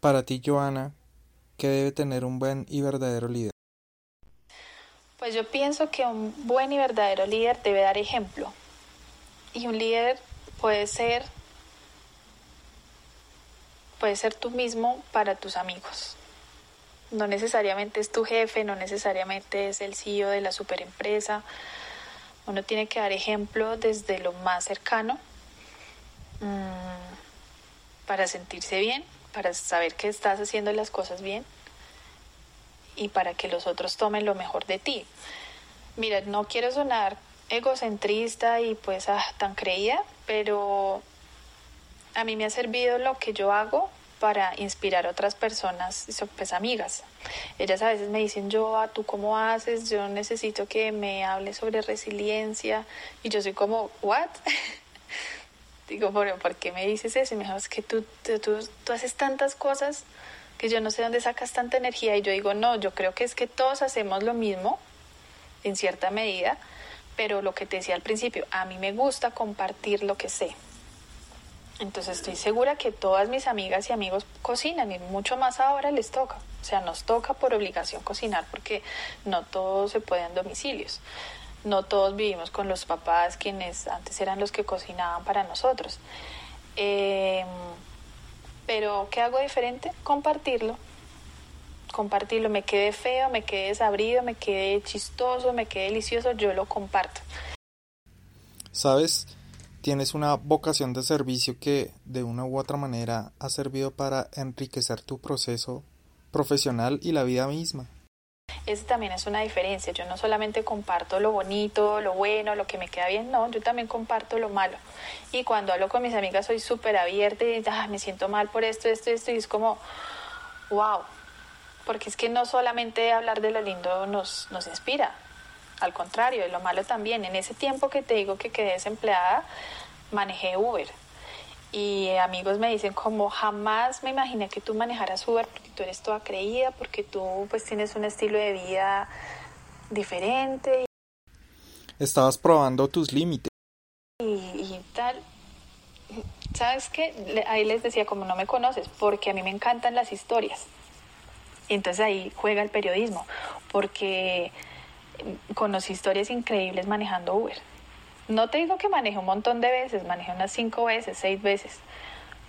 Para ti, Joana, ¿qué debe tener un buen y verdadero líder? Pues yo pienso que un buen y verdadero líder debe dar ejemplo. Y un líder puede ser puede ser tú mismo para tus amigos. No necesariamente es tu jefe, no necesariamente es el CEO de la superempresa. Uno tiene que dar ejemplo desde lo más cercano mm, para sentirse bien, para saber que estás haciendo las cosas bien y para que los otros tomen lo mejor de ti. Mira, no quiero sonar egocentrista y pues ah, tan creída, pero a mí me ha servido lo que yo hago para inspirar a otras personas, pues amigas. Ellas a veces me dicen, yo, ¿tú cómo haces? Yo necesito que me hables sobre resiliencia. Y yo soy como, ¿what? Digo, bueno, ¿por qué me dices eso? Y me dijo, es que tú, tú, tú haces tantas cosas que yo no sé dónde sacas tanta energía. Y yo digo, no, yo creo que es que todos hacemos lo mismo, en cierta medida, pero lo que te decía al principio, a mí me gusta compartir lo que sé. Entonces estoy segura que todas mis amigas y amigos cocinan y mucho más ahora les toca. O sea, nos toca por obligación cocinar porque no todos se pueden domicilios. No todos vivimos con los papás quienes antes eran los que cocinaban para nosotros. Em, pero ¿qué hago diferente? Compartirlo. Compartirlo. Me quede feo, me quede desabrido, me quede chistoso, me quede delicioso, yo lo comparto. ¿Sabes? tienes una vocación de servicio que de una u otra manera ha servido para enriquecer tu proceso profesional y la vida misma. Esa también es una diferencia. Yo no solamente comparto lo bonito, lo bueno, lo que me queda bien, no, yo también comparto lo malo. Y cuando hablo con mis amigas soy súper abierta y me siento mal por esto, esto, esto, y es como, wow. Porque es que no solamente hablar de lo lindo nos, nos inspira, al contrario, de lo malo también. En ese tiempo que te digo que quedé desempleada, manejé Uber. Y amigos me dicen como jamás me imaginé que tú manejaras Uber porque tú eres toda creída, porque tú pues tienes un estilo de vida diferente. Estabas probando tus límites. Y, tal. ¿Sabes qué? Ahí les decía como no me conoces, porque a mí me encantan las historias. Y entonces ahí juega el periodismo, porque conocí historias increíbles manejando Uber. No te digo que manejé un montón de veces, manejé unas cinco veces, seis veces,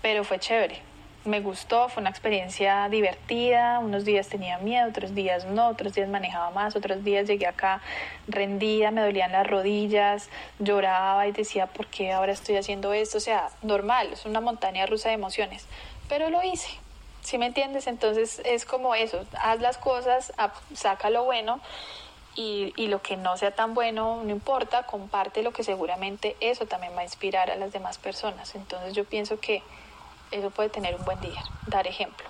pero fue chévere. Me gustó, fue una experiencia divertida. Unos días tenía miedo, otros días no, otros días manejaba más, otros días llegué acá rendida, me dolían las rodillas, lloraba y decía, ¿por qué ahora estoy haciendo esto? O sea, normal, es una montaña rusa de emociones, pero lo hice. ¿Sí me entiendes? Entonces es como eso, haz las cosas, saca lo bueno y, lo que no sea tan bueno, no importa, comparte lo que seguramente eso también va a inspirar a las demás personas. Entonces yo pienso que eso puede tener un buen día, dar ejemplo.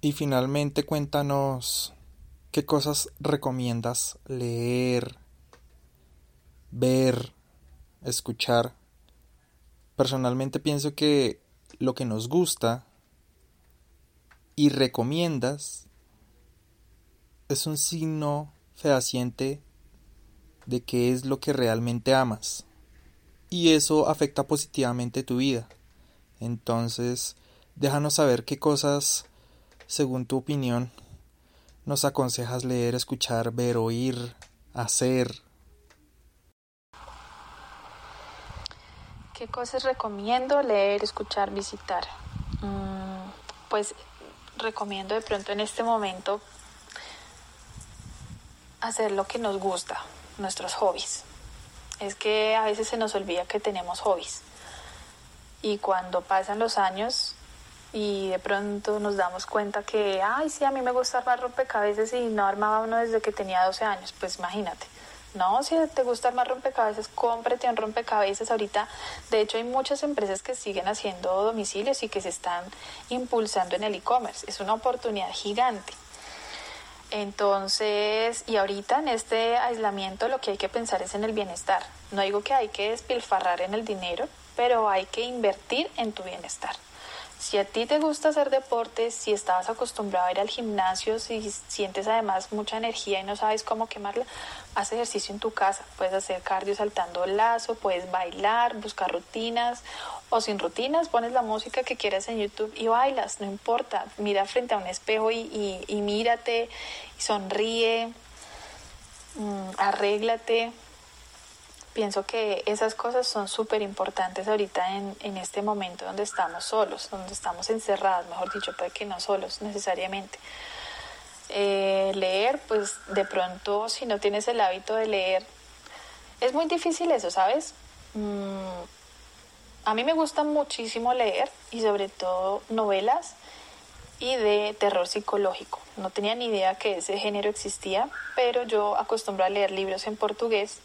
Y finalmente cuéntanos qué cosas recomiendas leer, ver, escuchar. Personalmente pienso que lo que nos gusta y recomiendas es un signo fehaciente de qué es lo que realmente amas. Y eso afecta positivamente tu vida. Entonces, déjanos saber qué cosas, según tu opinión, nos aconsejas leer, escuchar, ver, oír, hacer. ¿Qué cosas recomiendo leer, escuchar, visitar? Mm, pues recomiendo de pronto en este momento hacer lo que nos gusta, nuestros hobbies. Es que a veces se nos olvida que tenemos hobbies. Y cuando pasan los años y de pronto nos damos cuenta que, ay, sí, a mí me gusta armar rompecabezas y no armaba uno desde que tenía 12 años, pues imagínate. No, si te gusta armar rompecabezas, cómprate un rompecabezas. Ahorita, de hecho, hay muchas empresas que siguen haciendo domicilios y que se están impulsando en el e-commerce. Es una oportunidad gigante. Entonces, y ahorita en este aislamiento lo que hay que pensar es en el bienestar. No digo que hay que despilfarrar en el dinero, pero hay que invertir en tu bienestar. Si a ti te gusta hacer deporte, si estabas acostumbrado a ir al gimnasio, si sientes además mucha energía y no sabes cómo quemarla, haz ejercicio en tu casa. Puedes hacer cardio saltando lazo, puedes bailar, buscar rutinas o sin rutinas, pones la música que quieras en YouTube y bailas, no importa. Mira frente a un espejo y, y, mírate, sonríe, mm, arréglate, pienso que esas cosas son súper importantes ahorita en, en, este momento donde estamos solos, donde estamos encerrados, mejor dicho, puede que no solos necesariamente. Eh, leer, pues de pronto si no tienes el hábito de leer, es muy difícil eso, ¿sabes? Mm, a mí me gusta muchísimo leer y sobre todo novelas y de terror psicológico. No tenía ni idea que ese género existía, pero yo acostumbro a leer libros en portugués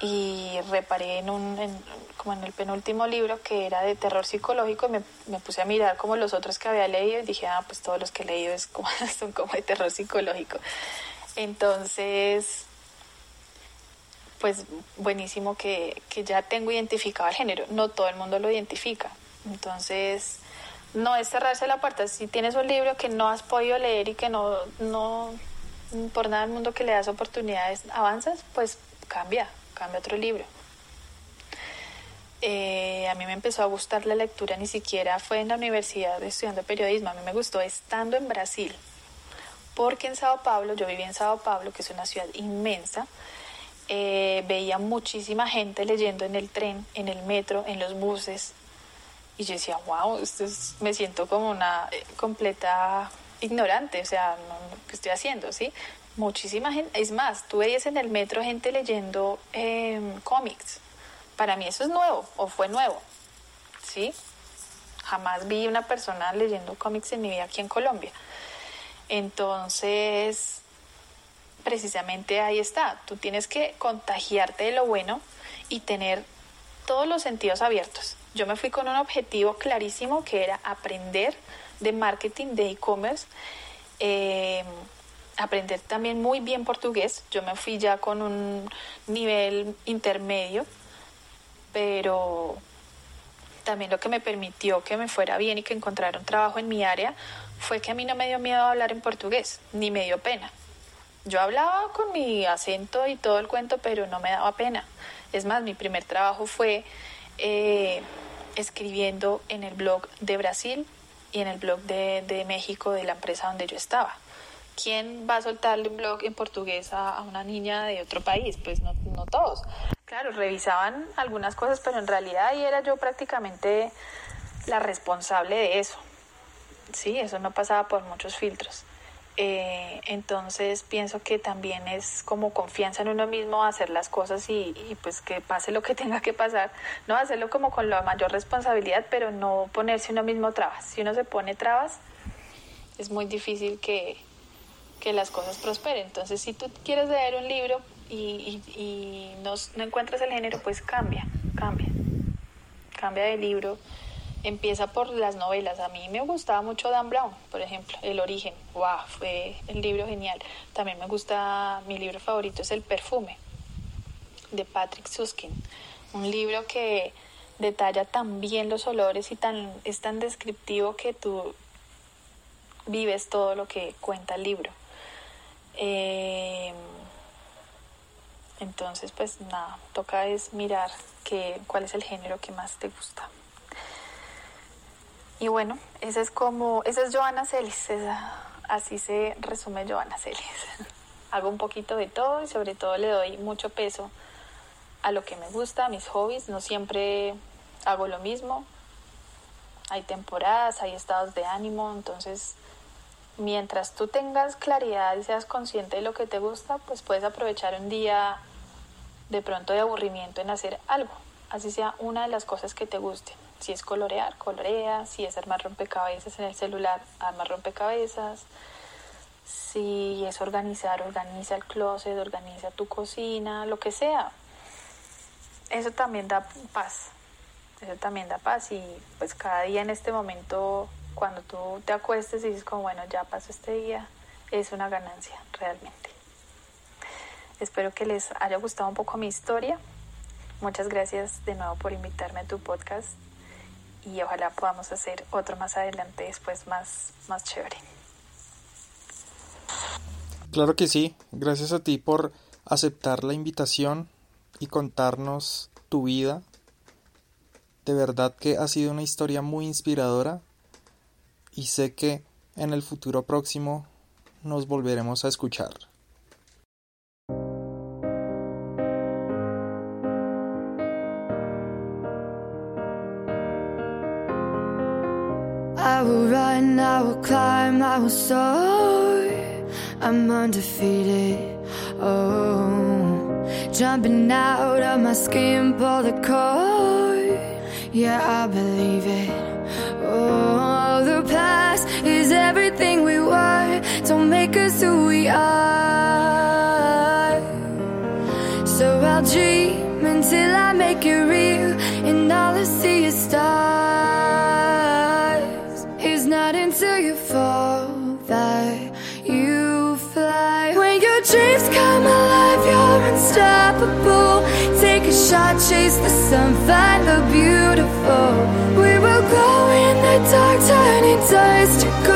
y reparé en un, como en el penúltimo libro que era de terror psicológico y me, puse a mirar como los otros que había leído y dije, ah, pues todos los que he leído es como, son como de terror psicológico. Entonces, pues buenísimo que, que ya tengo identificado el género, no todo el mundo lo identifica. Entonces, no es cerrarse la puerta, si tienes un libro que no has podido leer y que no, no por nada del mundo que le das oportunidades avanzas, pues cambia, cambia otro libro. Eh, a mí me empezó a gustar la lectura, ni siquiera fue en la universidad estudiando periodismo, a mí me gustó estando en Brasil, porque en Sao Paulo, yo vivía en Sao Paulo, que es una ciudad inmensa, eh, veía muchísima gente leyendo en el tren, en el metro, en los buses, y yo decía, wow, esto me siento como una eh, completa ignorante, o sea, ¿qué estoy haciendo? ¿sí? Muchísima gente, es más, tú veías en el metro gente leyendo em, cómics. Para mí eso es nuevo, o fue nuevo, ¿sí? Jamás vi una persona leyendo cómics en mi vida aquí en Colombia. Entonces, precisamente ahí está, tú tienes que contagiarte de lo bueno y tener todos los sentidos abiertos. Yo me fui con un objetivo clarísimo que era aprender de marketing, de e-commerce. Eh, aprender también muy bien portugués. Yo me fui ya con un nivel intermedio, pero también lo que me permitió que me fuera bien y que encontrara un trabajo en mi área fue que a mí no me dio miedo hablar en portugués, ni me dio pena. Yo hablaba con mi acento y todo el cuento, pero no me daba pena. Es más, mi primer trabajo fue eh, escribiendo en el blog de Brasil y en el blog de, de México de la empresa donde yo estaba. ¿Quién va a soltarle un blog en portugués a, una niña de otro país? Pues no, no todos. Claro, revisaban algunas cosas, pero en realidad ahí era yo prácticamente la responsable de eso. Sí, eso no pasaba por muchos filtros. Eh, entonces pienso que también es como confianza en uno mismo hacer las cosas y, y, pues que pase lo que tenga que pasar, no hacerlo como con la mayor responsabilidad, pero no ponerse uno mismo trabas. Si uno se pone trabas, es muy difícil que, que las cosas prosperen. Entonces, si tú quieres leer un libro y, no, encuentras el género, pues cambia, cambia. Cambia de libro. Empieza por las novelas. A mí me gustaba mucho Dan Brown, por ejemplo, El origen. ¡Wow! Fue el libro genial. También me gusta, mi libro favorito es El perfume, de Patrick Suskin. Un libro que detalla tan bien los olores y tan, es tan descriptivo que tú vives todo lo que cuenta el libro. Eh, entonces, pues nada, toca es mirar que, cuál es el género que más te gusta. Y bueno, esa es como, esa es Joana Celis, así se resume Joana Celis. Hago un poquito de todo y sobre todo le doy mucho peso a lo que me gusta, a mis hobbies. No siempre hago lo mismo. Hay temporadas, hay estados de ánimo, entonces mientras tú tengas claridad y seas consciente de lo que te gusta, pues puedes aprovechar un día de pronto de aburrimiento en hacer algo, así sea una de las cosas que te guste. Si es colorear, colorea, si es armar rompecabezas en el celular, arma rompecabezas. Si es organizar, organiza el closet, organiza tu cocina, lo que sea. Eso también da paz. Eso también da paz y pues cada día en este momento cuando tú te acuestes y dices como, bueno, ya pasó este día, es una ganancia realmente. Espero que les haya gustado un poco mi historia. Muchas gracias de nuevo por invitarme a tu podcast y ojalá podamos hacer otro más adelante después más, más chévere. Claro que sí, gracias a ti por aceptar la invitación y contarnos tu vida. De verdad que ha sido una historia muy inspiradora y sé que en el futuro próximo nos volveremos a escuchar. I will run, I will climb, I will soar. I'm undefeated. Oh, jumping out of my skin, pull the cord. Yeah, I believe it. Oh, is everything we were. Don't make us who we are. So I'll dream until I make it real, and all I see is stars. It's not until you fall that you fly. When your dreams come alive, you're unstoppable. Take a shot, chase the sun, find the beautiful. We will dark, taste go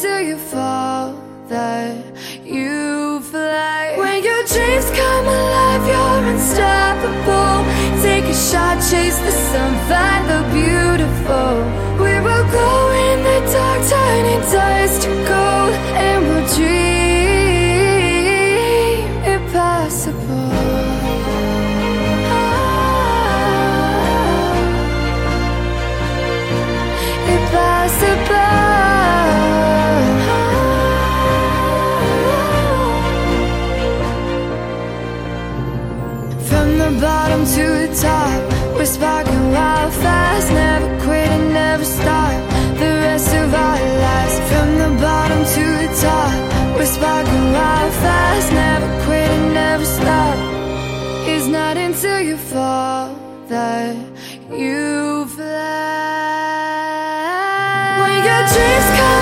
Until you fall that you fly. When your dreams come alive, you're unstoppable. Take a shot, chase the sun, find the beautiful. We will go in the dark, turning dust to gold, not until you fall that you fly. When your dreams come